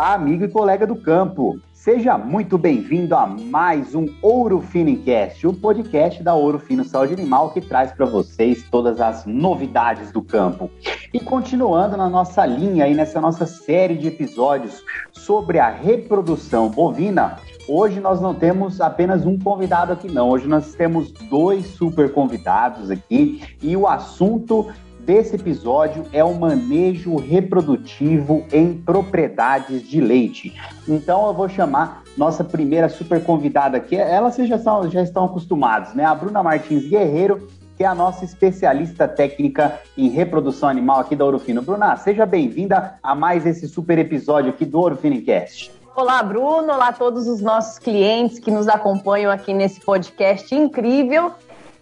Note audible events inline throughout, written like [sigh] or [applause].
Olá, amigo e colega do campo. Seja muito bem-vindo a mais um Ouro Fino Cast, o podcast da Ouro Fino Saúde Animal que traz para vocês todas as novidades do campo. E continuando na nossa linha aí nessa nossa série de episódios sobre a reprodução bovina, hoje nós não temos apenas um convidado aqui não, hoje nós temos dois super convidados aqui e o assunto desse episódio é o manejo reprodutivo em propriedades de leite. Então eu vou chamar nossa primeira super convidada aqui. Ela vocês já, são, já estão acostumados, né? A Bruna Martins Guerreiro, que é a nossa especialista técnica em reprodução animal aqui da Orofino. Bruna, seja bem-vinda a mais esse super episódio aqui do Orofino Cast. Olá, Bruno. Olá a todos os nossos clientes que nos acompanham aqui nesse podcast incrível.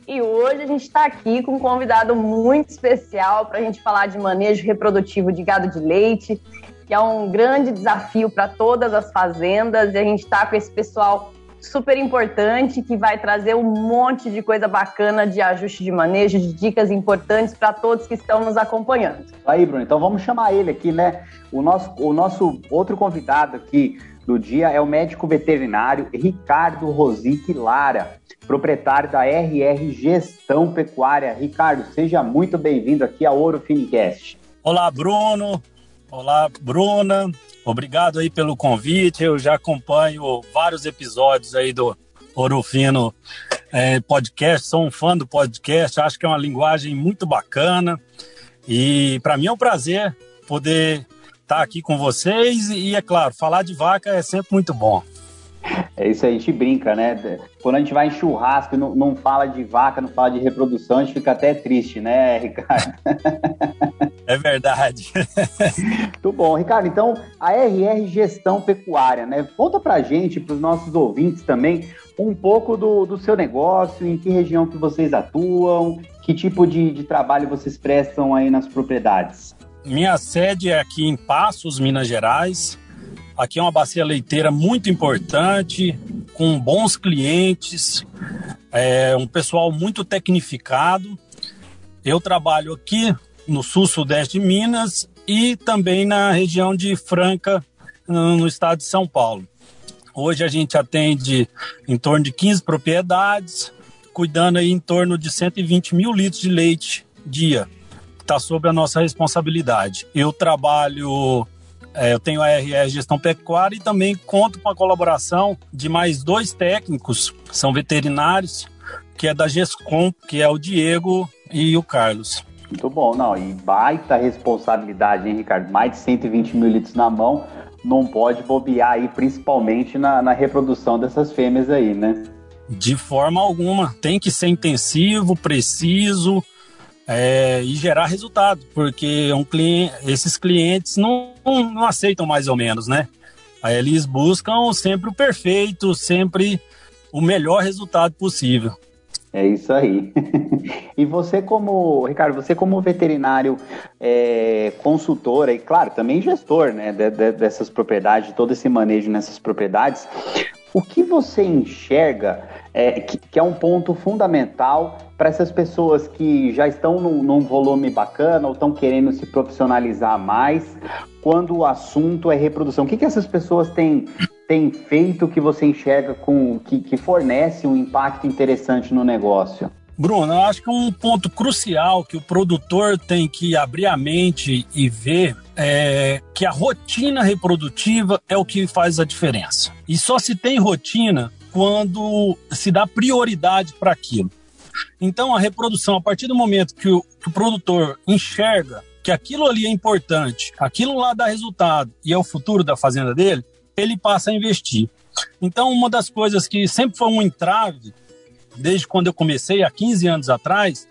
E hoje a gente está aqui com um convidado muito especial para a gente falar de manejo reprodutivo de gado de leite, que é um grande desafio para todas as fazendas. E a gente está com esse pessoal super importante que vai trazer um monte de coisa bacana de ajuste de manejo, de dicas importantes para todos que estão nos acompanhando. Aí, Bruno, então vamos chamar ele aqui, né? O nosso, o nosso outro convidado aqui do dia é o médico veterinário Ricardo Rosique Lara proprietário da RR Gestão Pecuária. Ricardo, seja muito bem-vindo aqui ao Ouro Finicast. Olá, Bruno. Olá, Bruna. Obrigado aí pelo convite. Eu já acompanho vários episódios aí do Ouro Fino é, podcast. Sou um fã do podcast. Acho que é uma linguagem muito bacana. E para mim é um prazer poder estar aqui com vocês. E, é claro, falar de vaca é sempre muito bom. É isso aí, a gente brinca, né? Quando a gente vai em churrasco e não, não fala de vaca, não fala de reprodução, a gente fica até triste, né, [laughs] Ricardo? É verdade. Muito bom. Ricardo, então, a RR Gestão Pecuária, né? Conta pra gente, para os nossos ouvintes também, um pouco do, do seu negócio, em que região que vocês atuam, que tipo de, de trabalho vocês prestam aí nas propriedades. Minha sede é aqui em Passos, Minas Gerais. Aqui é uma bacia leiteira muito importante, com bons clientes, é, um pessoal muito tecnificado. Eu trabalho aqui no sul-sudeste de Minas e também na região de Franca, no estado de São Paulo. Hoje a gente atende em torno de 15 propriedades, cuidando aí em torno de 120 mil litros de leite dia. Está sob a nossa responsabilidade. Eu trabalho é, eu tenho a RR Gestão Pecuária e também conto com a colaboração de mais dois técnicos, são veterinários, que é da GESCOM, que é o Diego e o Carlos. Muito bom, não, e baita responsabilidade, hein, Ricardo? Mais de 120 mil litros na mão, não pode bobear aí, principalmente na, na reprodução dessas fêmeas aí, né? De forma alguma, tem que ser intensivo, preciso, é, e gerar resultado, porque um cliente, esses clientes não, não aceitam mais ou menos, né? Aí eles buscam sempre o perfeito, sempre o melhor resultado possível. É isso aí. [laughs] e você como, Ricardo, você como veterinário é, consultor e, claro, também gestor né, de, de, dessas propriedades, todo esse manejo nessas propriedades, o que você enxerga é, que, que, é um ponto fundamental para essas pessoas que já estão num, num, volume bacana ou estão querendo se profissionalizar mais quando o assunto é reprodução? O que, que essas pessoas têm, têm feito que você enxerga com que, que fornece um impacto interessante no negócio? Bruno, eu acho que um ponto crucial que o produtor tem que abrir a mente e ver é que a rotina reprodutiva é o que faz a diferença. E só se tem rotina quando se dá prioridade para aquilo. Então, a reprodução, a partir do momento que o, que o produtor enxerga que aquilo ali é importante, aquilo lá dá resultado e é o futuro da fazenda dele, ele passa a investir. Então, uma das coisas que sempre foi um entrave desde quando eu comecei, há 15 anos atrás,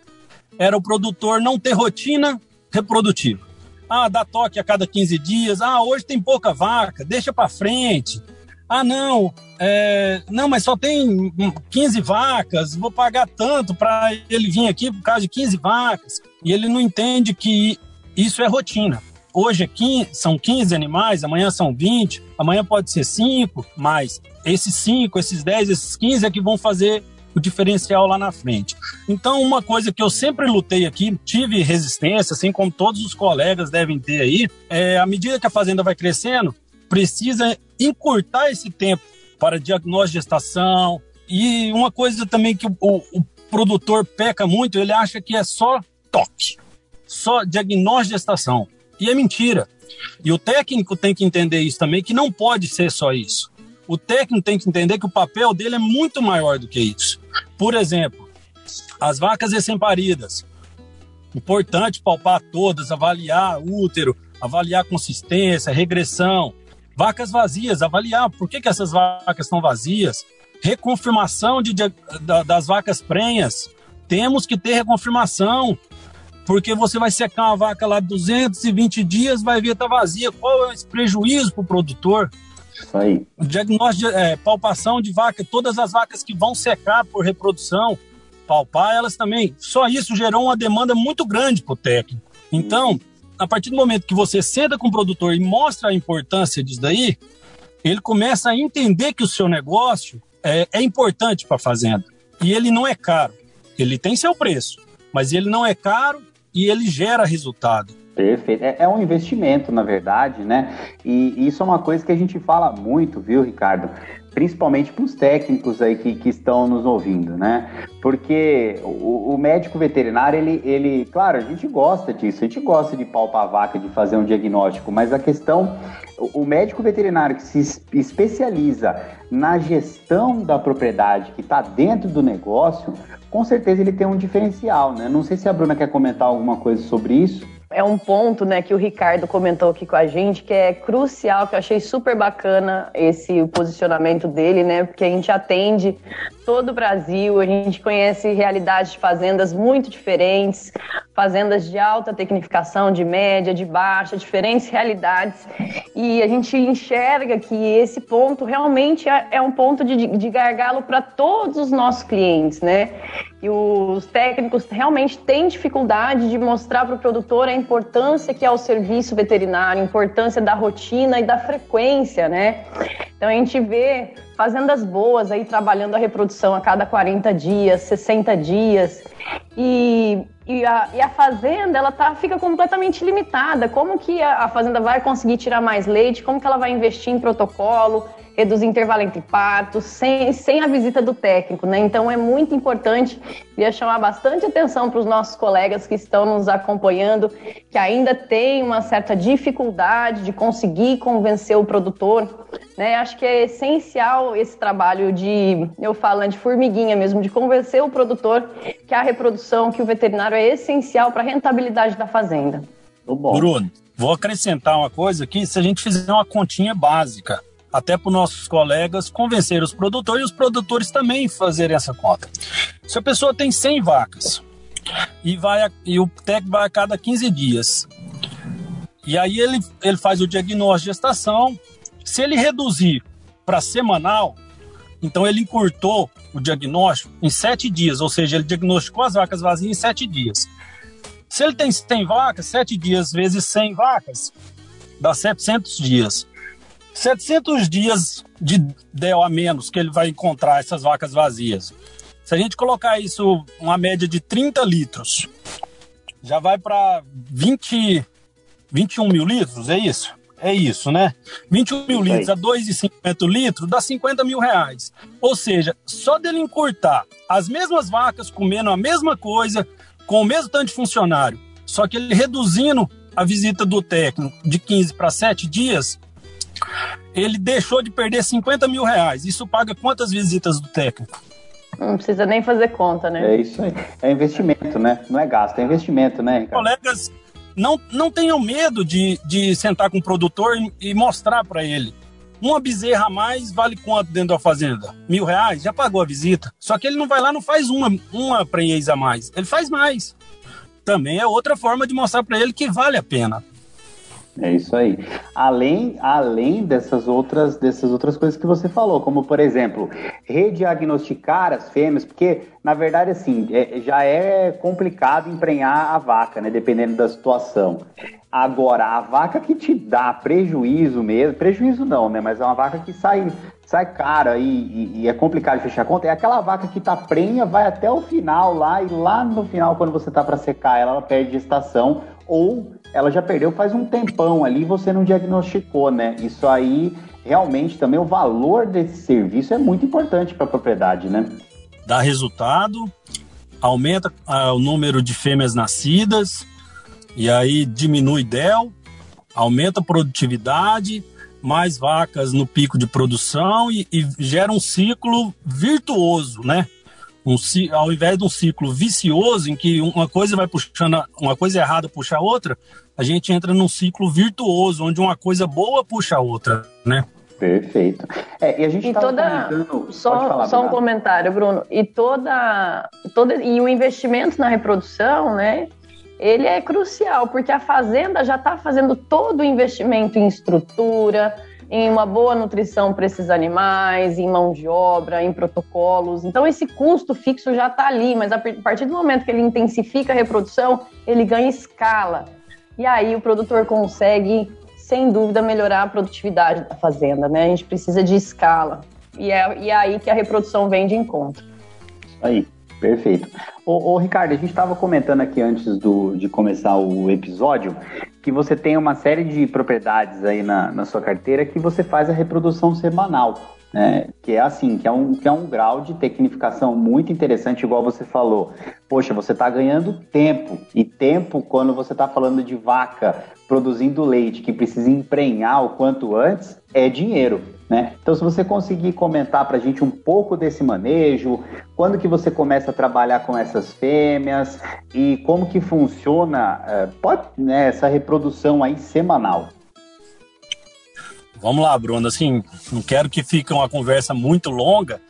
era o produtor não ter rotina reprodutiva. Ah, dá toque a cada 15 dias. Ah, hoje tem pouca vaca, deixa para frente. Ah, não, é, não, mas só tem 15 vacas, vou pagar tanto para ele vir aqui por causa de 15 vacas. E ele não entende que isso é rotina. Hoje é 15, são 15 animais, amanhã são 20, amanhã pode ser 5, mas esses 5, esses 10, esses 15 é que vão fazer o diferencial lá na frente. Então, uma coisa que eu sempre lutei aqui, tive resistência, assim como todos os colegas devem ter aí, é à medida que a fazenda vai crescendo, precisa encurtar esse tempo para diagnóstico de gestação. E uma coisa também que o, o produtor peca muito, ele acha que é só toque, só diagnóstico de gestação. E é mentira. E o técnico tem que entender isso também, que não pode ser só isso. O técnico tem que entender que o papel dele é muito maior do que isso. Por exemplo, as vacas recém-paridas. Importante palpar todas, avaliar útero, avaliar consistência, regressão. Vacas vazias, avaliar por que, que essas vacas estão vazias. Reconfirmação de, de, das vacas prenhas. Temos que ter reconfirmação, porque você vai secar uma vaca lá 220 dias, vai ver tá vazia. Qual é esse prejuízo para o produtor? Isso aí. Diagnóstico, é, palpação de vaca, todas as vacas que vão secar por reprodução, palpar elas também. Só isso gerou uma demanda muito grande para o técnico. Então, a partir do momento que você senta com o produtor e mostra a importância disso daí, ele começa a entender que o seu negócio é, é importante para a fazenda. E ele não é caro. Ele tem seu preço, mas ele não é caro e ele gera resultado. Perfeito. É, é, um investimento, na verdade, né? E isso é uma coisa que a gente fala muito, viu, Ricardo? Principalmente para os técnicos aí que, que estão nos ouvindo, né? Porque o, o, médico veterinário, ele, ele, claro, a gente gosta disso, a gente gosta de palpar a vaca, de fazer um diagnóstico, mas a questão, o, o médico veterinário que se especializa na gestão da propriedade, que está dentro do negócio, com certeza ele tem um diferencial, né? Não sei se a Bruna quer comentar alguma coisa sobre isso. É um ponto, né, que o Ricardo comentou aqui com a gente, que é crucial, que eu achei super bacana esse posicionamento dele, né, porque a gente atende todo o Brasil, a gente conhece realidades de fazendas muito diferentes, fazendas de alta tecnificação, de média, de baixa, diferentes realidades, e a gente enxerga que esse ponto realmente é, é um ponto de, de gargalo para todos os nossos clientes, né, e os técnicos realmente têm dificuldade de mostrar para o produtor a importância que é o serviço veterinário, a importância da rotina e da frequência, né? Então a gente vê fazendas boas aí trabalhando a reprodução a cada 40 dias, 60 dias. E, e, a, e a fazenda ela tá, fica completamente limitada. Como que a, a fazenda vai conseguir tirar mais leite? Como que ela vai investir em protocolo? Reduzir intervalo entre partos, sem, sem a visita do técnico, né? Então é muito importante, queria chamar bastante atenção para os nossos colegas que estão nos acompanhando, que ainda tem uma certa dificuldade de conseguir convencer o produtor, né? Acho que é essencial esse trabalho de, eu falando de formiguinha mesmo, de convencer o produtor que a reprodução, que o veterinário é essencial para a rentabilidade da fazenda. Bruno, vou acrescentar uma coisa aqui, se a gente fizer uma continha básica, até para os nossos colegas convencer os produtores e os produtores também fazerem essa conta. Se a pessoa tem 100 vacas e, vai e o técnico vai a cada 15 dias, e aí ele, ele faz o diagnóstico de gestação, se ele reduzir para semanal, então ele encurtou o diagnóstico em 7 dias, ou seja, ele diagnosticou as vacas vazias em 7 dias. Se ele tem 100 vacas, 7 dias vezes 100 vacas, dá 700 dias. 700 dias de DEL a menos que ele vai encontrar essas vacas vazias. Se a gente colocar isso, uma média de 30 litros, já vai para 20, 21 mil litros, é isso? É isso, né? 21 mil litros a 2,50 litros dá 50 mil reais. Ou seja, só dele encurtar as mesmas vacas comendo a mesma coisa, com o mesmo tanto de funcionário, só que ele reduzindo a visita do técnico de 15 para 7 dias, ele deixou de perder 50 mil reais. Isso paga quantas visitas do técnico? Não precisa nem fazer conta, né? É isso aí. É investimento, né? Não é gasto, é investimento, né, Ricardo? Colegas, não, não tenham medo de, de sentar com o produtor e, e mostrar para ele. Uma bezerra a mais vale quanto dentro da fazenda? Mil reais? Já pagou a visita. Só que ele não vai lá não faz uma, uma prenhez a mais. Ele faz mais. Também é outra forma de mostrar para ele que vale a pena. É isso aí. Além, além dessas outras, dessas outras coisas que você falou, como por exemplo, rediagnosticar as fêmeas, porque na verdade assim é, já é complicado emprenhar a vaca, né? Dependendo da situação. Agora, a vaca que te dá prejuízo mesmo, prejuízo não, né? Mas é uma vaca que sai sai cara e, e, e, é complicado fechar a conta, é aquela vaca que tá prenha, vai até o final lá, e lá no final, quando você tá para secar ela, ela perde estação, ou ela já perdeu faz um tempão ali e você não diagnosticou, né? Isso aí, realmente, também o valor desse serviço é muito importante para a propriedade, né? Dá resultado, aumenta ah, o número de fêmeas nascidas, e aí diminui DEL, aumenta a produtividade, mais vacas no pico de produção e, e gera um ciclo virtuoso, né? Um, ao invés de um ciclo vicioso em que uma coisa vai puxando, uma coisa errada puxa a outra, a gente entra num ciclo virtuoso, onde uma coisa boa puxa a outra, né? Perfeito. É, e a gente e toda só, falar, só um comentário, Bruno. E toda, toda e o investimento na reprodução, né? ele é crucial, porque a fazenda já está fazendo todo o investimento em estrutura, em uma boa nutrição para esses animais, em mão de obra, em protocolos. Então, esse custo fixo já está ali, mas a partir do momento que ele intensifica a reprodução, ele ganha escala. E aí o produtor consegue, sem dúvida, melhorar a produtividade da fazenda. Né? A gente precisa de escala. E é, e é aí que a reprodução vem de encontro. Aí. Perfeito. Ô, ô, Ricardo, a gente estava comentando aqui antes do, de começar o episódio que você tem uma série de propriedades aí na, na sua carteira que você faz a reprodução semanal. Né? Que é assim, que é, um, que é um grau de tecnificação muito interessante, igual você falou. Poxa, você está ganhando tempo. E tempo, quando você está falando de vaca produzindo leite que precisa emprenhar o quanto antes, é dinheiro. Né? Então, se você conseguir comentar para a gente um pouco desse manejo, quando que você começa a trabalhar com essas fêmeas e como que funciona uh, pode, né, essa reprodução aí semanal. Vamos lá, Bruno. Assim, não quero que fique uma conversa muito longa,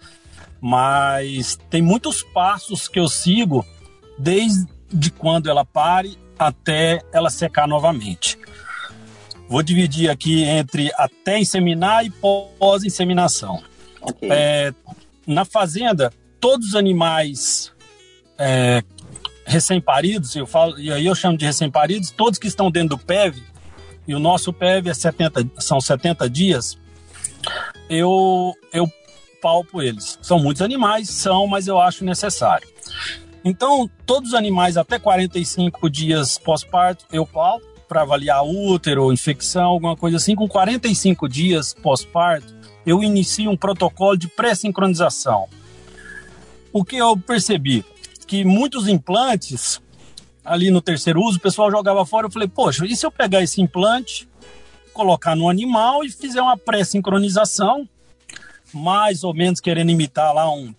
mas tem muitos passos que eu sigo desde quando ela pare até ela secar novamente. Vou dividir aqui entre até inseminar e pós-inseminação. Okay. É, na fazenda, todos os animais é, recém-paridos, eu falo, e aí eu chamo de recém-paridos, todos que estão dentro do PEV, e o nosso PEV é 70, são 70 dias, eu, eu palpo eles. São muitos animais, são, mas eu acho necessário. Então, todos os animais até 45 dias pós-parto, eu palpo para avaliar útero, infecção, alguma coisa assim. Com 45 dias pós-parto, eu inicio um protocolo de pré-sincronização. O que eu percebi? Que muitos implantes, ali no terceiro uso, o pessoal jogava fora. Eu falei, poxa, e se eu pegar esse implante, colocar no animal e fizer uma pré-sincronização, mais ou menos querendo imitar lá um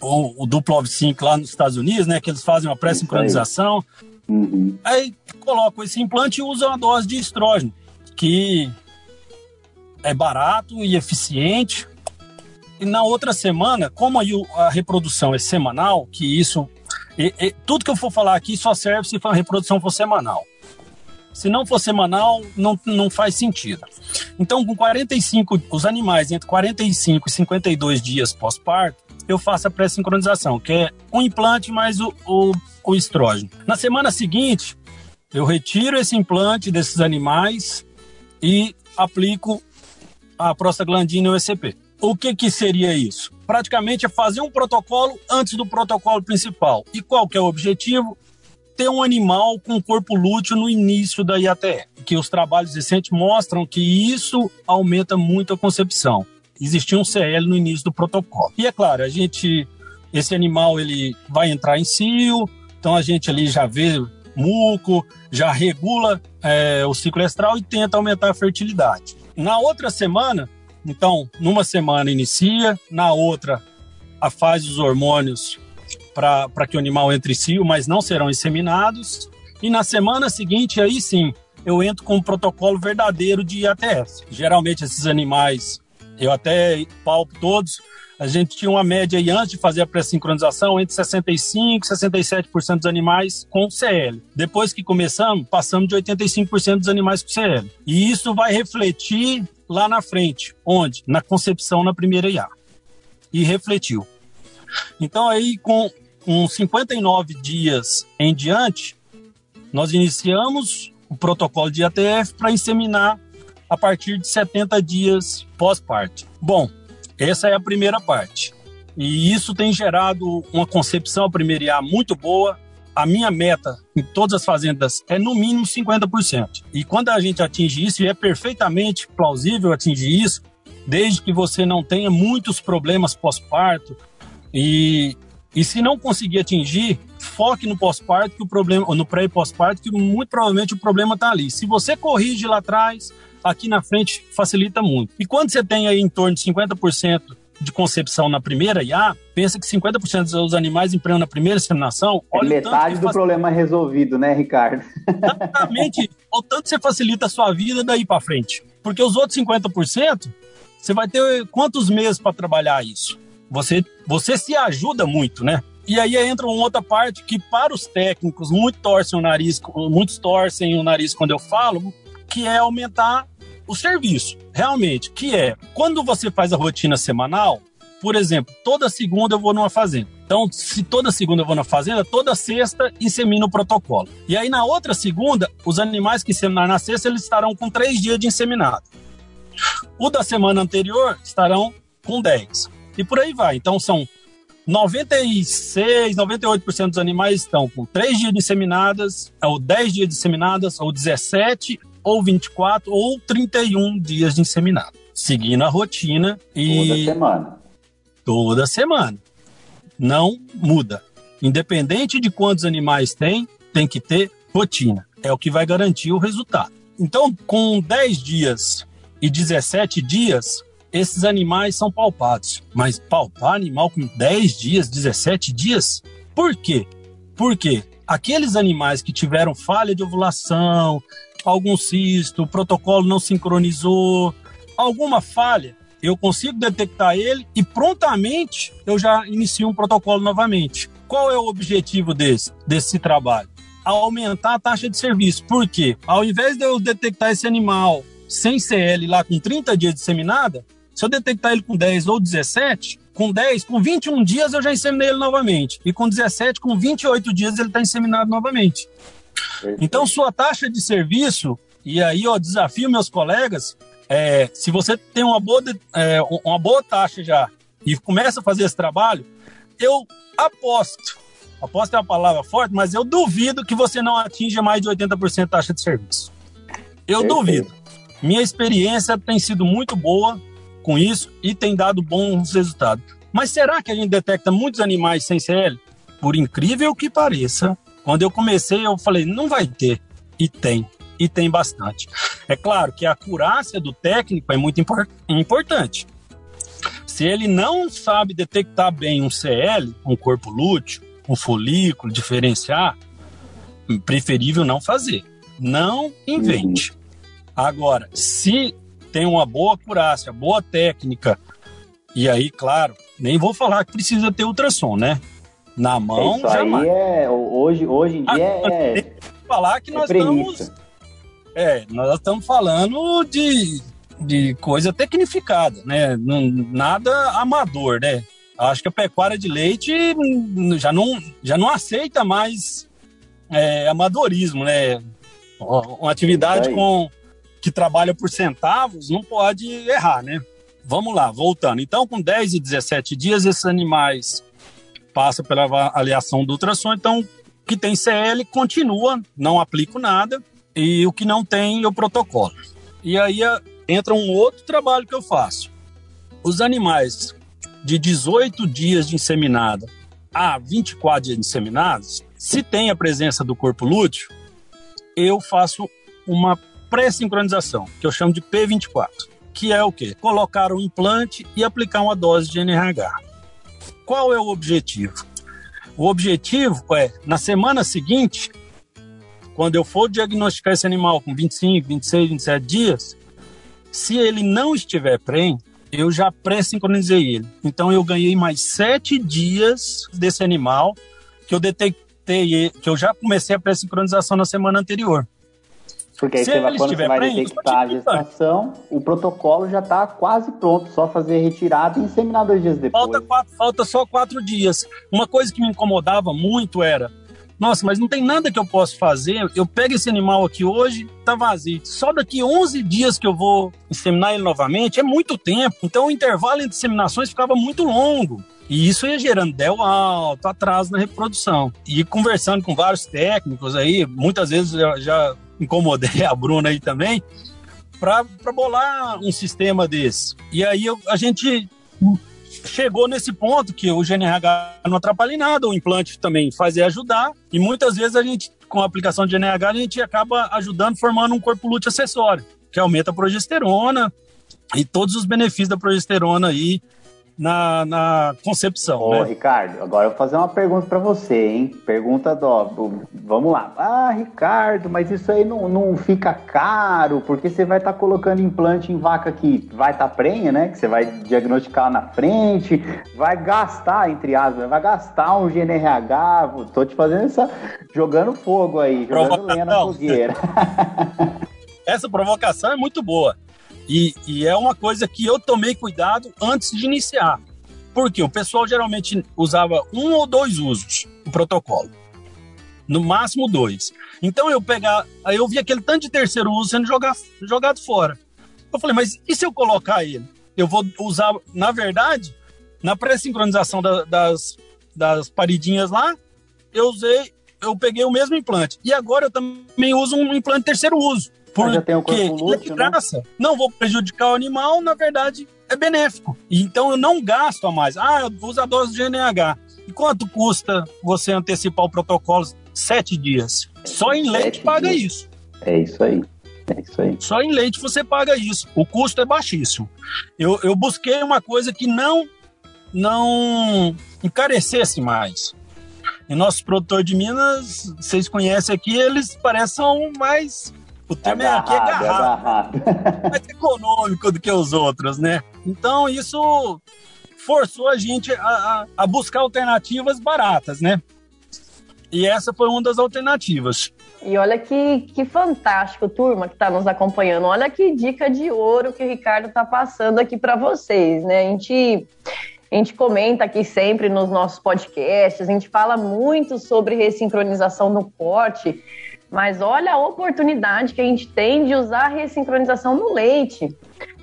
o, o duplo OV5 lá nos Estados Unidos, né? Que eles fazem uma pré-sincronização. Uhum. Aí colocam esse implante e usam a dose de estrógeno, que é barato e eficiente. E na outra semana, como a reprodução é semanal, que isso. E, e, tudo que eu for falar aqui só serve se a reprodução for semanal. Se não for semanal, não, não faz sentido. Então, com 45, os animais entre 45 e 52 dias pós-parto, eu faço a pré-sincronização, que é um implante mais o, o, o estrógeno. Na semana seguinte, eu retiro esse implante desses animais e aplico a prostaglandina e o ECP. O que, que seria isso? Praticamente é fazer um protocolo antes do protocolo principal. E qual que é o objetivo? Ter um animal com corpo lúteo no início da IATE, que os trabalhos recentes mostram que isso aumenta muito a concepção existia um CL no início do protocolo. E é claro, a gente, esse animal ele vai entrar em cio, então a gente ali já vê muco, já regula é, o ciclo estral e tenta aumentar a fertilidade. Na outra semana, então, numa semana inicia, na outra a faz os hormônios para que o animal entre em cio, mas não serão inseminados. E na semana seguinte, aí sim, eu entro com um protocolo verdadeiro de IATS. Geralmente esses animais eu até palpo todos, a gente tinha uma média aí antes de fazer a pré-sincronização entre 65% e 67% dos animais com CL. Depois que começamos, passamos de 85% dos animais com CL. E isso vai refletir lá na frente, onde? Na concepção na primeira IA. E refletiu. Então aí com uns 59 dias em diante, nós iniciamos o protocolo de ATF para inseminar a partir de 70 dias pós-parto. Bom, Essa é a primeira parte. E isso tem gerado uma concepção a primeira IA muito boa. A minha meta em todas as fazendas é no mínimo 50%. E quando a gente atinge isso, e é perfeitamente plausível atingir isso, desde que você não tenha muitos problemas pós-parto. E, e se não conseguir atingir, foque no pós-parto, que o problema, no pré e pós-parto, que muito provavelmente o problema está ali. Se você corrige lá atrás, aqui na frente facilita muito. E quando você tem aí em torno de 50% de concepção na primeira IA, pensa que 50% dos animais empreendam na primeira inseminação. É metade do problema resolvido, né, Ricardo? Exatamente. o tanto você facilita a sua vida daí para frente. Porque os outros 50%, você vai ter quantos meses para trabalhar isso? Você, você se ajuda muito, né? E aí entra uma outra parte que, para os técnicos, muito torcem o nariz, muitos torcem o nariz quando eu falo, que é aumentar o serviço, realmente, que é quando você faz a rotina semanal, por exemplo, toda segunda eu vou numa fazenda. Então, se toda segunda eu vou na fazenda, toda sexta insemina o protocolo. E aí, na outra segunda, os animais que inseminaram na sexta, eles estarão com três dias de inseminado. O da semana anterior estarão com 10. E por aí vai. Então, são 96, 98% dos animais estão com 3 dias de inseminadas, ou 10 dias de inseminadas, ou 17, ou 24, ou 31 dias de inseminado. Seguindo a rotina e. Toda semana. Toda semana. Não muda. Independente de quantos animais tem, tem que ter rotina. É o que vai garantir o resultado. Então, com 10 dias e 17 dias, esses animais são palpados. Mas palpar animal com 10 dias, 17 dias? Por quê? Porque aqueles animais que tiveram falha de ovulação, algum cisto, o protocolo não sincronizou, alguma falha, eu consigo detectar ele e prontamente eu já inicio um protocolo novamente. Qual é o objetivo desse, desse trabalho? Aumentar a taxa de serviço. Por quê? Ao invés de eu detectar esse animal sem CL lá com 30 dias de seminada, se eu detectar ele com 10 ou 17, com 10, com 21 dias eu já inseminei ele novamente. E com 17, com 28 dias ele está inseminado novamente. Então, sua taxa de serviço, e aí eu desafio meus colegas, é, se você tem uma boa, é, uma boa taxa já e começa a fazer esse trabalho, eu aposto, aposto é uma palavra forte, mas eu duvido que você não atinja mais de 80% taxa de serviço. Eu Perfeito. duvido. Minha experiência tem sido muito boa com isso e tem dado bons resultados. Mas será que a gente detecta muitos animais sem CL? Por incrível que pareça, quando eu comecei, eu falei, não vai ter. E tem. E tem bastante. É claro que a acurácia do técnico é muito import importante. Se ele não sabe detectar bem um CL, um corpo lúteo, um folículo, diferenciar, preferível não fazer. Não invente. Uhum. Agora, se tem uma boa acurácia, boa técnica, e aí, claro, nem vou falar que precisa ter ultrassom, né? Na mão, Isso jamais. é, hoje, hoje em dia ah, é. Falar que é nós estamos. É, nós estamos falando de, de coisa tecnificada, né? Nada amador, né? Acho que a pecuária de leite já não, já não aceita mais é, amadorismo, né? Uma atividade com, que trabalha por centavos não pode errar, né? Vamos lá, voltando. Então, com 10 e 17 dias, esses animais passa pela avaliação do ultrassom, então que tem CL continua, não aplico nada, e o que não tem, eu protocolo. E aí entra um outro trabalho que eu faço. Os animais de 18 dias de inseminada a 24 dias de inseminados, se tem a presença do corpo lúteo, eu faço uma pré-sincronização, que eu chamo de P24, que é o quê? Colocar o implante e aplicar uma dose de NRH. Qual é o objetivo? O objetivo é, na semana seguinte, quando eu for diagnosticar esse animal com 25, 26, 27 dias, se ele não estiver prenhe, eu já pré-sincronizei ele. Então eu ganhei mais sete dias desse animal que eu detectei, que eu já comecei a pré-sincronização na semana anterior. Porque aí você vai, quando você vai detectar a gestação, o protocolo já está quase pronto, só fazer retirada e inseminar dois dias depois. Falta, quatro, falta só quatro dias. Uma coisa que me incomodava muito era nossa, mas não tem nada que eu possa fazer. Eu pego esse animal aqui hoje, tá vazio. Só daqui 11 dias que eu vou inseminar ele novamente, é muito tempo. Então o intervalo entre inseminações ficava muito longo. E isso ia gerando del alto, atraso na reprodução. E conversando com vários técnicos aí, muitas vezes eu já incomodei a Bruna aí também, para bolar um sistema desse. E aí eu, a gente chegou nesse ponto que o GNRH não atrapalha em nada, o implante também faz é ajudar, e muitas vezes a gente, com a aplicação de GNRH, a gente acaba ajudando, formando um corpo lúteo acessório, que aumenta a progesterona e todos os benefícios da progesterona aí na, na concepção. Ô, né? Ricardo, agora eu vou fazer uma pergunta para você, hein? Pergunta do. Vamos lá. Ah, Ricardo, mas isso aí não, não fica caro, porque você vai estar tá colocando implante em vaca que vai estar tá prenha, né? Que você vai diagnosticar na frente, vai gastar, entre aspas, vai gastar um GNRH. Tô te fazendo essa. jogando fogo aí, jogando lenha na fogueira. [laughs] essa provocação é muito boa. E, e é uma coisa que eu tomei cuidado antes de iniciar. Porque o pessoal geralmente usava um ou dois usos o protocolo. No máximo dois. Então eu pegar, aí eu vi aquele tanto de terceiro uso sendo jogado, jogado fora. Eu falei, mas e se eu colocar ele? Eu vou usar, na verdade, na pré-sincronização da, das, das paridinhas lá, eu usei, eu peguei o mesmo implante. E agora eu também uso um implante terceiro uso. Porque já tem o corpo lúteo, graça, né? não vou prejudicar o animal, na verdade, é benéfico. Então eu não gasto a mais. Ah, eu uso a dose de GNH. E quanto custa você antecipar o protocolo sete dias? Só em leite paga dias. isso. É isso aí. É isso aí. Só em leite você paga isso. O custo é baixíssimo. Eu, eu busquei uma coisa que não não encarecesse mais. E nossos produtores de Minas, vocês conhecem aqui, eles parecem mais o termo é, aqui é garrafa. É [laughs] mais econômico do que os outros, né? Então isso forçou a gente a, a, a buscar alternativas baratas, né? E essa foi uma das alternativas. E olha que, que fantástico, turma, que está nos acompanhando. Olha que dica de ouro que o Ricardo está passando aqui para vocês, né? A gente, a gente comenta aqui sempre nos nossos podcasts, a gente fala muito sobre ressincronização no corte, mas olha a oportunidade que a gente tem de usar a ressincronização no leite.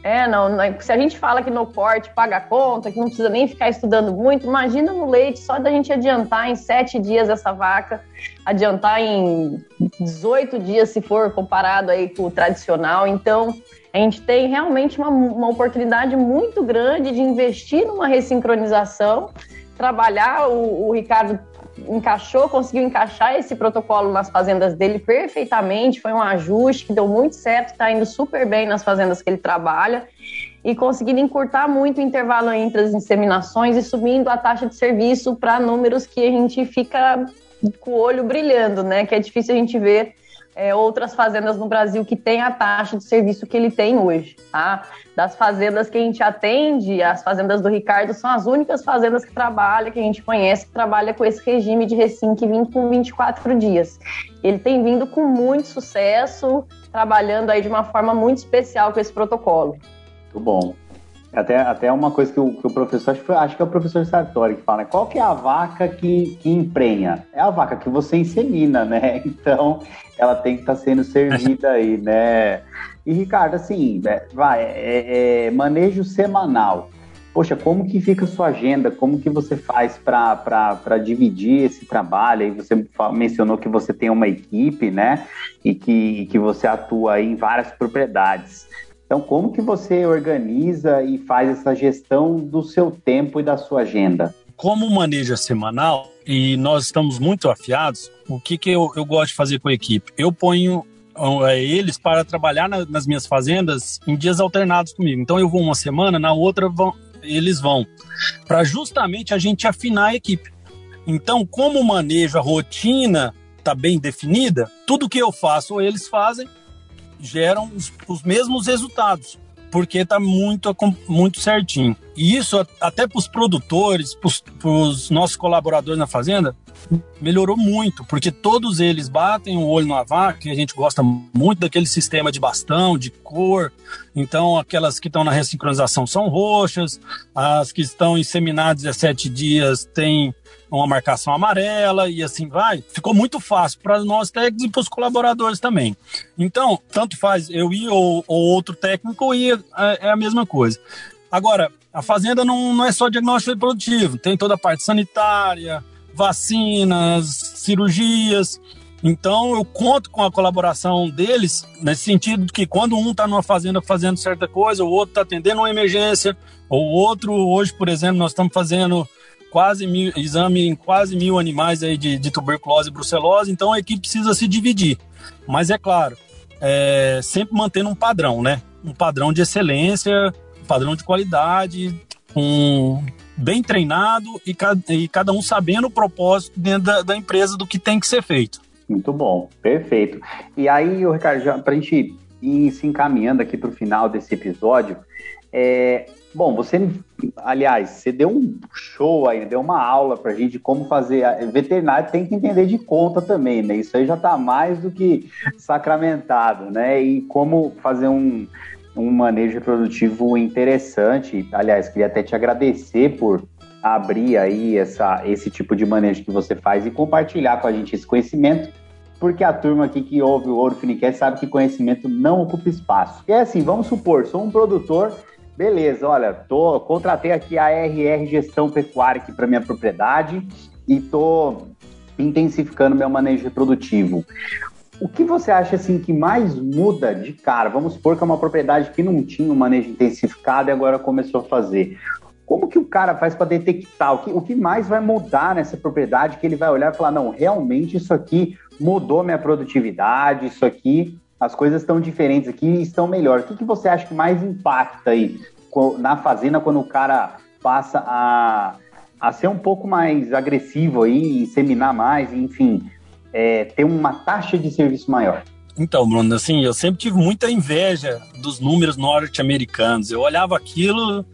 É, não, não, se a gente fala que no corte paga a conta, que não precisa nem ficar estudando muito, imagina no leite, só da gente adiantar em sete dias essa vaca, adiantar em 18 dias, se for comparado aí com o tradicional. Então, a gente tem realmente uma, uma oportunidade muito grande de investir numa ressincronização, trabalhar, o, o Ricardo encaixou, conseguiu encaixar esse protocolo nas fazendas dele perfeitamente. Foi um ajuste que deu muito certo, está indo super bem nas fazendas que ele trabalha e conseguindo encurtar muito o intervalo entre as inseminações e subindo a taxa de serviço para números que a gente fica com o olho brilhando, né? Que é difícil a gente ver é, outras fazendas no Brasil que têm a taxa de serviço que ele tem hoje, tá? Das fazendas que a gente atende, as fazendas do Ricardo são as únicas fazendas que trabalham, que a gente conhece, que trabalha com esse regime de recim que vem com 24 dias. Ele tem vindo com muito sucesso, trabalhando aí de uma forma muito especial com esse protocolo. Muito bom. Até, até uma coisa que o, que o professor, acho que, acho que é o professor Sartori que fala, né? qual que é a vaca que, que emprenha? É a vaca que você insemina, né? [laughs] Então, ela tem que estar tá sendo servida aí, né? E, Ricardo, assim, é, vai, é, é, manejo semanal. Poxa, como que fica a sua agenda? Como que você faz para dividir esse trabalho? Aí você mencionou que você tem uma equipe, né? E que, que você atua em várias propriedades. Então, como que você organiza e faz essa gestão do seu tempo e da sua agenda? Como maneja semanal e nós estamos muito afiados, o que, que eu, eu gosto de fazer com a equipe? Eu ponho é, eles para trabalhar na, nas minhas fazendas em dias alternados comigo. Então eu vou uma semana, na outra vão, eles vão, para justamente a gente afinar a equipe. Então, como manejo, a rotina está bem definida, tudo que eu faço eles fazem, geram os, os mesmos resultados, porque está muito, muito certinho. E isso, até para os produtores, para os nossos colaboradores na fazenda, melhorou muito, porque todos eles batem o olho na vaca, e a gente gosta muito daquele sistema de bastão, de cor. Então, aquelas que estão na ressincronização são roxas, as que estão inseminadas 17 dias têm uma marcação amarela e assim vai. Ficou muito fácil para nós técnicos e para os colaboradores também. Então, tanto faz eu ir ou, ou outro técnico ir, é, é a mesma coisa. Agora, a fazenda não, não é só diagnóstico reprodutivo, tem toda a parte sanitária, vacinas, cirurgias. Então eu conto com a colaboração deles nesse sentido de que quando um está numa fazenda fazendo certa coisa, o outro está atendendo uma emergência, ou o outro hoje, por exemplo, nós estamos fazendo quase mil, exame em quase mil animais aí de, de tuberculose e brucelose, então a equipe precisa se dividir. Mas é claro, é, sempre mantendo um padrão, né? Um padrão de excelência, padrão de qualidade, um bem treinado e, e cada um sabendo o propósito dentro da, da empresa do que tem que ser feito. Muito bom, perfeito. E aí, Ricardo, para a gente ir se encaminhando aqui para o final desse episódio, é, bom, você, aliás, você deu um show aí, deu uma aula para a gente de como fazer. Veterinário tem que entender de conta também, né? Isso aí já está mais do que sacramentado, né? E como fazer um, um manejo reprodutivo interessante. Aliás, queria até te agradecer por abrir aí essa, esse tipo de manejo que você faz e compartilhar com a gente esse conhecimento, porque a turma aqui que ouve o Ouro Finicast sabe que conhecimento não ocupa espaço. E é assim, vamos supor, sou um produtor, beleza, olha, tô, contratei aqui a RR Gestão Pecuária aqui para minha propriedade e tô intensificando meu manejo reprodutivo. O que você acha assim que mais muda de cara? Vamos supor que é uma propriedade que não tinha um manejo intensificado e agora começou a fazer. Como que o cara faz para detectar? O que, o que mais vai mudar nessa propriedade que ele vai olhar e falar, não, realmente isso aqui mudou minha produtividade, isso aqui, as coisas estão diferentes aqui e estão melhores. O que, que você acha que mais impacta aí na fazenda quando o cara passa a, a ser um pouco mais agressivo aí, inseminar mais, enfim, é, ter uma taxa de serviço maior? Então, Bruno, assim, eu sempre tive muita inveja dos números norte-americanos. Eu olhava aquilo,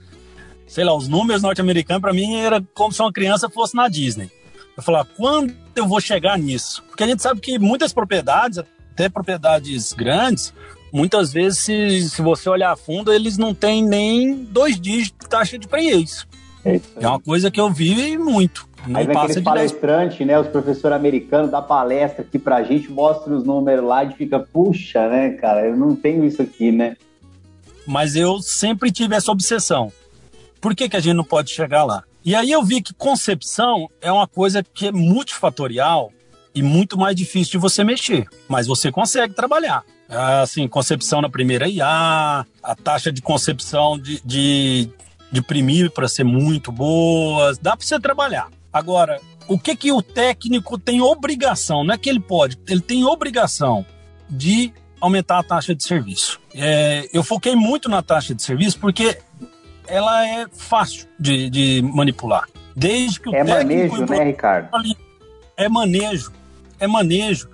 sei lá, os números norte-americanos para mim era como se uma criança fosse na Disney. Eu falava, quando eu vou chegar nisso? Porque a gente sabe que muitas propriedades, até propriedades grandes, muitas vezes, se, se você olhar a fundo, eles não têm nem dois dígitos de taxa de preço. É, é uma coisa que eu vi muito. Não Aí vem aqueles palestrantes, né? Os professores americanos da palestra aqui pra gente, mostra os números lá e fica, puxa, né, cara, eu não tenho isso aqui, né? Mas eu sempre tive essa obsessão. Por que, que a gente não pode chegar lá? E aí eu vi que concepção é uma coisa que é multifatorial e muito mais difícil de você mexer, mas você consegue trabalhar. Assim, concepção na primeira IA, a taxa de concepção de, de, de primírio para ser muito boa, dá para você trabalhar. Agora, o que que o técnico tem obrigação? Não é que ele pode, ele tem obrigação de aumentar a taxa de serviço. É, eu foquei muito na taxa de serviço porque ela é fácil de, de manipular. Desde que o é técnico manejo, né, Ricardo? É manejo, é manejo.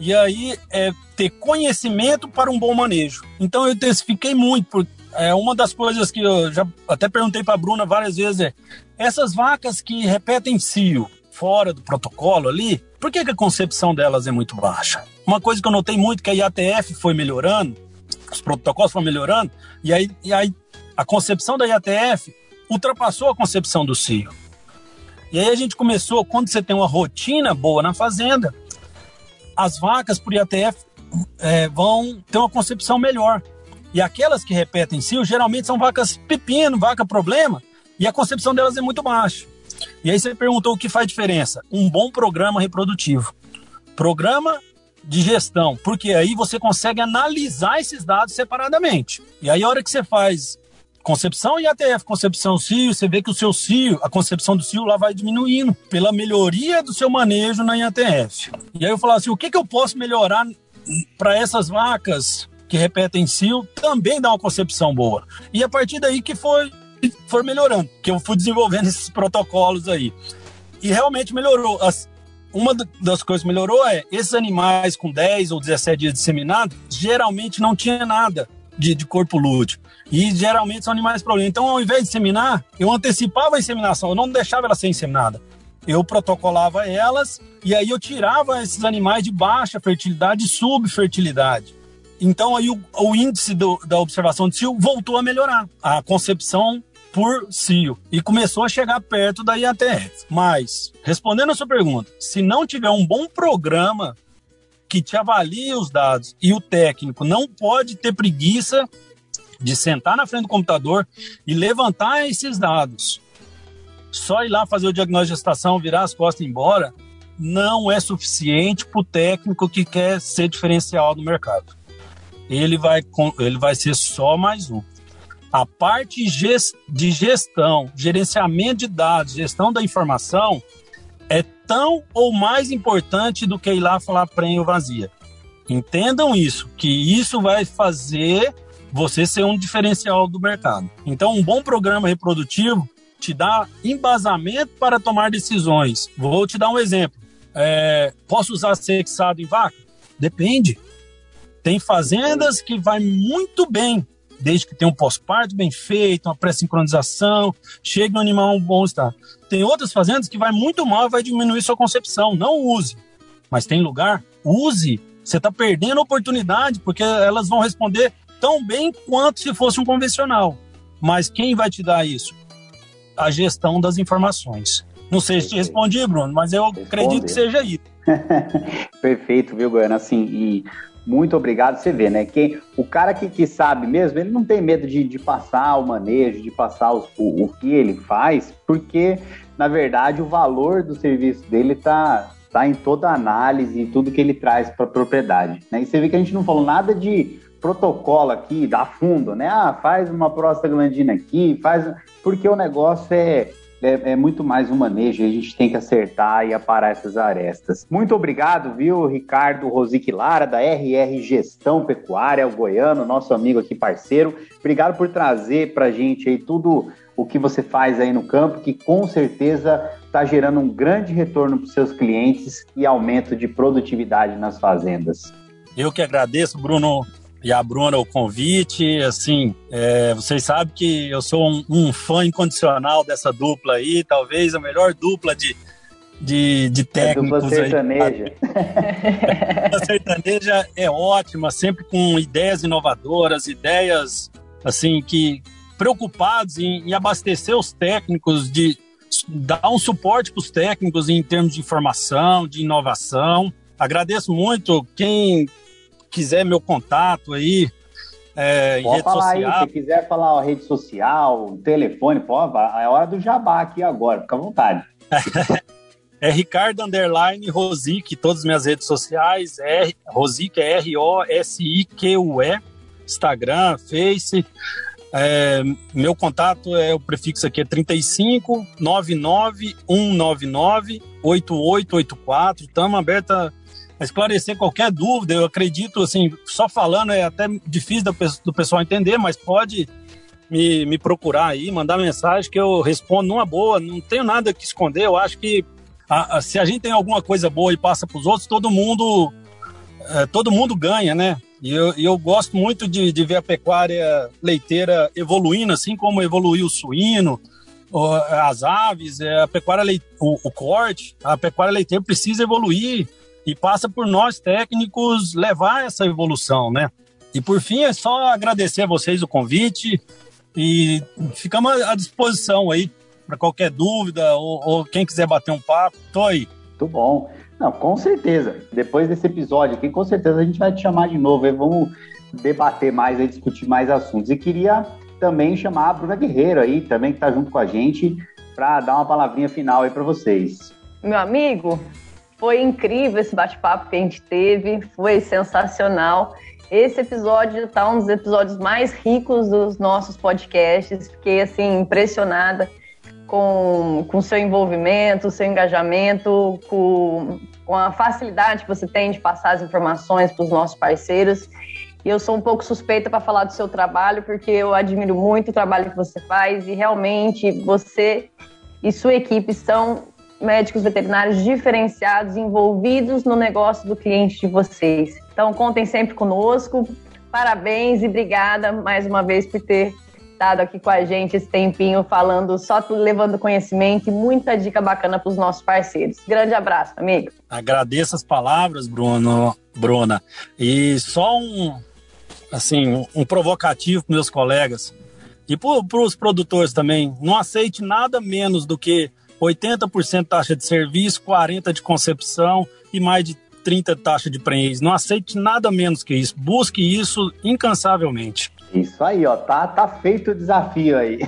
E aí é ter conhecimento para um bom manejo. Então eu intensifiquei muito, porque é, uma das coisas que eu já até perguntei para a Bruna várias vezes é essas vacas que repetem cio fora do protocolo ali, por que, que a concepção delas é muito baixa? Uma coisa que eu notei muito que a IATF foi melhorando, os protocolos foram melhorando, e aí, e aí a concepção da IATF ultrapassou a concepção do cio. E aí a gente começou, quando você tem uma rotina boa na fazenda, as vacas por IATF é, vão ter uma concepção melhor. E aquelas que repetem cio geralmente são vacas pepino, vaca problema, e a concepção delas é muito baixa. E aí você perguntou o que faz diferença? Um bom programa reprodutivo. Programa de gestão, porque aí você consegue analisar esses dados separadamente. E aí a hora que você faz concepção e ATF, concepção cio, você vê que o seu cio, a concepção do cio lá vai diminuindo pela melhoria do seu manejo na IATF. E aí eu falo assim, o que, que eu posso melhorar para essas vacas que repetem cio também dá uma concepção boa. E a partir daí que foi for melhorando, que eu fui desenvolvendo [laughs] esses protocolos aí. E realmente melhorou. As, uma das coisas que melhorou é esses animais com 10 ou 17 dias disseminados, geralmente não tinha nada. de, de corpo lúteo. E geralmente são animais problemas. Então, ao invés de inseminar, eu antecipava a inseminação, eu não deixava ela ser inseminada. Eu protocolava elas e aí eu tirava esses animais de baixa fertilidade e subfertilidade. Então aí o, o índice do, da observação de cio voltou a melhorar. A concepção por cio e começou a chegar perto da IATF. Mas, respondendo a sua pergunta, se não tiver um bom programa que te avalie os dados e o técnico não pode ter preguiça de sentar na frente do computador e levantar esses dados. Só ir lá fazer o diagnóstico de gestação, virar as costas e ir embora, não é suficiente para o técnico que quer ser diferencial no mercado. Ele vai, ele vai ser só mais um. A parte de gestão, gerenciamento de dados, gestão da informação, é tão ou mais importante do que ir lá falar prenho vazia. Entendam isso, que isso vai fazer você ser um diferencial do mercado. Então, um bom programa reprodutivo te dá embasamento para tomar decisões. Vou te dar um exemplo. É, posso usar sexado em vaca? Depende. Tem fazendas que vai muito bem, desde que tenha um pós-parto bem feito, uma pré-sincronização, chegue no animal um bom estado. Tem outras fazendas que vai muito mal e vai diminuir sua concepção. Não use. Mas tem lugar, use. Você está perdendo a oportunidade, porque elas vão responder tão bem quanto se fosse um convencional. Mas quem vai te dar isso? A gestão das informações. Não sei se te respondi, Bruno, mas eu Responde. acredito que seja isso. [laughs] Perfeito, viu, Goiano? Assim, e muito obrigado. Você vê, né? Quem, o cara que, que sabe mesmo, ele não tem medo de, de passar o manejo, de passar os, o, o que ele faz, porque, na verdade, o valor do serviço dele está tá em toda a análise e tudo que ele traz para a propriedade. Né? E você vê que a gente não falou nada de protocolo aqui, da fundo, né? Ah, faz uma prostaglandina aqui, faz. Porque o negócio é é, é, muito mais um manejo, a gente tem que acertar e aparar essas arestas. Muito obrigado, viu, Ricardo Rosique Lara, da RR Gestão Pecuária, o goiano, nosso amigo aqui, parceiro. Obrigado por trazer pra gente aí tudo o que você faz aí no campo, que com certeza está gerando um grande retorno para os seus clientes e aumento de produtividade nas fazendas. Eu que agradeço, Bruno e a Bruna o convite. Assim, é, vocês sabem que eu sou um, um, fã incondicional dessa dupla aí, talvez a melhor dupla de, de, de técnicos. A [laughs] dupla sertaneja. Aí. a sertaneja é ótima, sempre com ideias inovadoras, ideias assim que preocupados em, em abastecer os técnicos de dar um suporte para os técnicos em termos de informação, de inovação. Agradeço muito quem quiser meu contato aí, é, pode falar social. aí, se quiser falar ó, rede social, telefone, pode, é hora do jabá aqui agora, fica à vontade. [laughs] é Ricardo Underline Rosique, todas as minhas redes sociais, é Rosique é R-O-S-I-Q-U-E, Instagram, Face. É, meu contato é o prefixo aqui é 35 99 199 8884. Estamos aberta esclarecer qualquer dúvida. Eu acredito, assim, só falando é até difícil do, do pessoal entender, mas pode me, me procurar aí, mandar mensagem que eu respondo numa boa. Não tenho nada que esconder. Eu acho que a, a, se a gente tem alguma coisa boa e passa para os outros, todo mundo é, todo mundo ganha, né? E eu, eu gosto muito de, de ver a pecuária leiteira evoluindo, assim como evoluiu o suíno, as aves, é, a pecuária leite, o, o corte, a pecuária leiteira precisa evoluir e passa por nós técnicos levar essa evolução, né? E por fim, é só agradecer a vocês o convite e ficamos à disposição aí para qualquer dúvida ou, ou, quem quiser bater um papo, tô aí. Muito bom. Não, com certeza. Depois desse episódio aqui, com certeza a gente vai te chamar de novo e vamos debater mais e discutir mais assuntos. E queria também chamar a Bruna Guerreiro aí, também que está junto com a gente, para dar uma palavrinha final aí para vocês. Meu amigo, foi incrível esse bate-papo que a gente teve, foi sensacional. Esse episódio está um dos episódios mais ricos dos nossos podcasts. Fiquei assim impressionada com o seu envolvimento, seu engajamento, com, com a facilidade que você tem de passar as informações para os nossos parceiros. E eu sou um pouco suspeita para falar do seu trabalho, porque eu admiro muito o trabalho que você faz e realmente você e sua equipe são médicos veterinários diferenciados envolvidos no negócio do cliente de vocês. Então, contem sempre conosco. Parabéns e obrigada mais uma vez por ter estado aqui com a gente esse tempinho falando, só levando conhecimento e muita dica bacana para os nossos parceiros. Grande abraço, amigo. Agradeço as palavras, Bruno, Bruna. E só um, assim, um provocativo para meus colegas e para os produtores também. Não aceite nada menos do que 80% taxa de serviço, 40% de concepção e mais de 30% taxa de prenhez. Não aceite nada menos que isso. Busque isso incansavelmente. Isso aí, ó, tá, tá feito o desafio aí.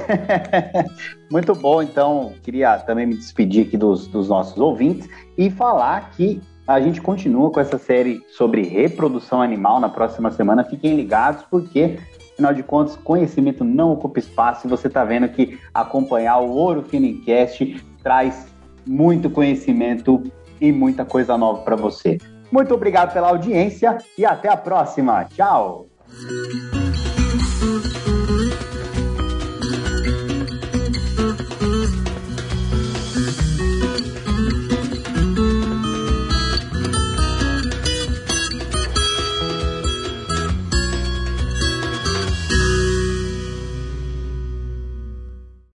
[laughs] Muito bom, então, queria também me despedir aqui dos, dos nossos ouvintes e falar que a gente continua com essa série sobre reprodução animal na próxima semana. Fiquem ligados, porque, afinal de contas, conhecimento não ocupa espaço e você está vendo que acompanhar o Ouro Finicast traz muito conhecimento e muita coisa nova para você. Muito obrigado pela audiência e até a próxima. Tchau!